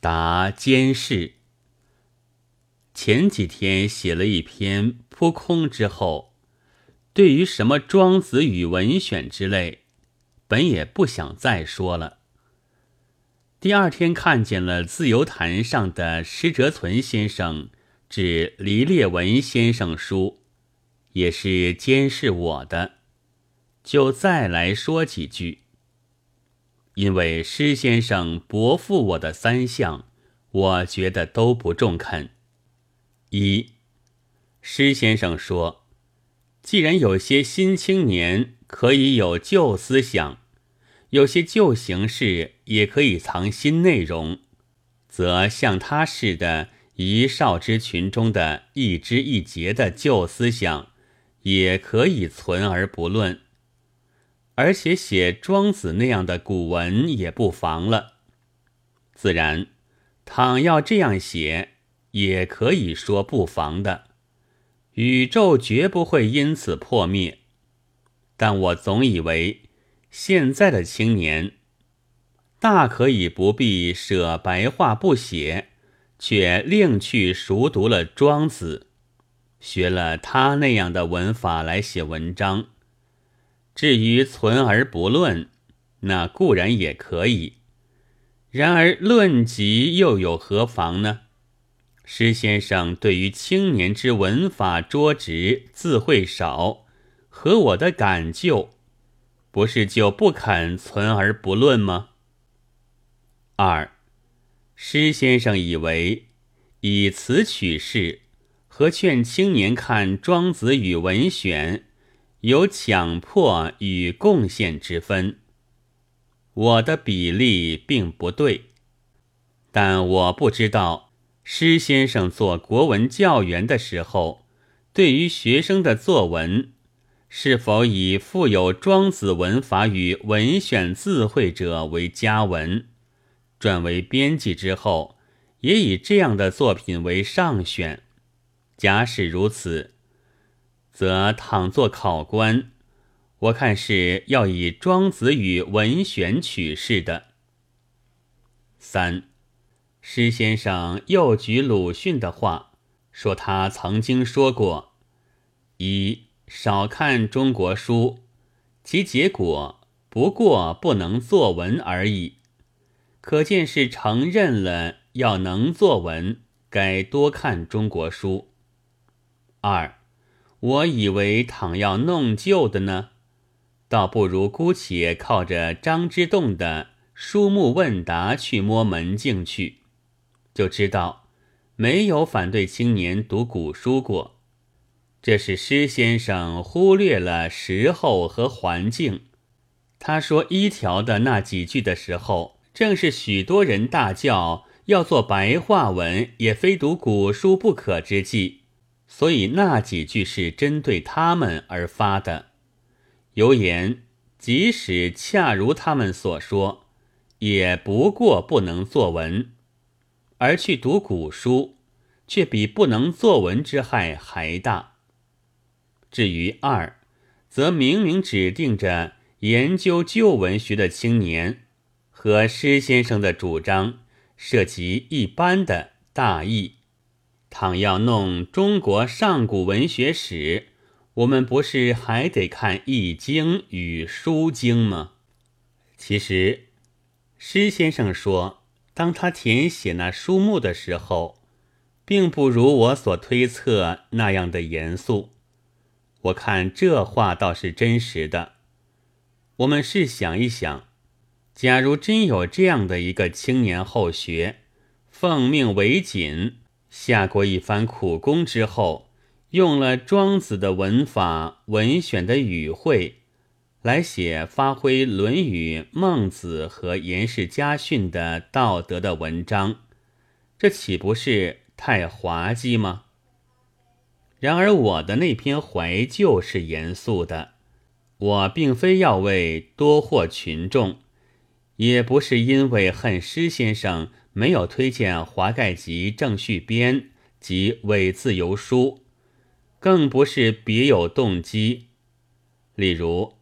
答监视。前几天写了一篇扑空之后，对于什么《庄子与文选》之类，本也不想再说了。第二天看见了自由坛上的施哲存先生致黎烈文先生书，也是监视我的，就再来说几句。因为施先生驳复我的三项，我觉得都不中肯。一，施先生说，既然有些新青年可以有旧思想，有些旧形式也可以藏新内容，则像他似的一少之群中的一枝一节的旧思想，也可以存而不论，而且写庄子那样的古文也不妨了。自然，倘要这样写。也可以说不妨的，宇宙绝不会因此破灭。但我总以为现在的青年，大可以不必舍白话不写，却另去熟读了庄子，学了他那样的文法来写文章。至于存而不论，那固然也可以。然而论及又有何妨呢？施先生对于青年之文法拙直、字会少，和我的感旧，不是就不肯存而不论吗？二，施先生以为以此取士，和劝青年看《庄子》与《文选》，有强迫与贡献之分。我的比例并不对，但我不知道。施先生做国文教员的时候，对于学生的作文，是否以富有庄子文法与文选字会者为佳文？转为编辑之后，也以这样的作品为上选。假使如此，则倘作考官，我看是要以庄子与文选取士的。三。施先生又举鲁迅的话，说他曾经说过：“一少看中国书，其结果不过不能作文而已。”可见是承认了要能作文，该多看中国书。二，我以为倘要弄旧的呢，倒不如姑且靠着张之洞的书目问答去摸门径去。就知道没有反对青年读古书过，这是施先生忽略了时候和环境。他说一条的那几句的时候，正是许多人大叫要做白话文，也非读古书不可之际，所以那几句是针对他们而发的。有言，即使恰如他们所说，也不过不能作文。而去读古书，却比不能作文之害还大。至于二，则明明指定着研究旧文学的青年，和施先生的主张涉及一般的大义。倘要弄中国上古文学史，我们不是还得看《易经》与《书经》吗？其实，施先生说。当他填写那书目的时候，并不如我所推测那样的严肃。我看这话倒是真实的。我们试想一想，假如真有这样的一个青年后学，奉命为谨，下过一番苦功之后，用了庄子的文法、文选的语汇。来写发挥《论语》《孟子》和颜氏家训的道德的文章，这岂不是太滑稽吗？然而我的那篇怀旧是严肃的，我并非要为多获群众，也不是因为恨施先生没有推荐华盖集正序编及伪自由书，更不是别有动机，例如。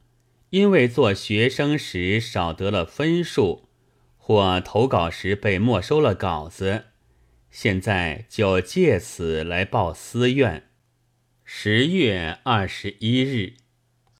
因为做学生时少得了分数，或投稿时被没收了稿子，现在就借此来报私怨。十月二十一日。